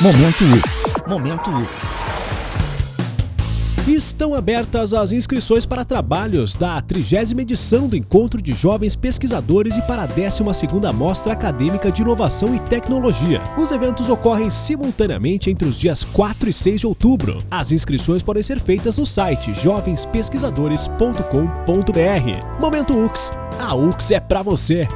Momento UX. Momento UX. Estão abertas as inscrições para trabalhos da 30 edição do Encontro de Jovens Pesquisadores e para a 12ª Mostra Acadêmica de Inovação e Tecnologia. Os eventos ocorrem simultaneamente entre os dias 4 e 6 de outubro. As inscrições podem ser feitas no site jovenspesquisadores.com.br. Momento UX. A UX é para você.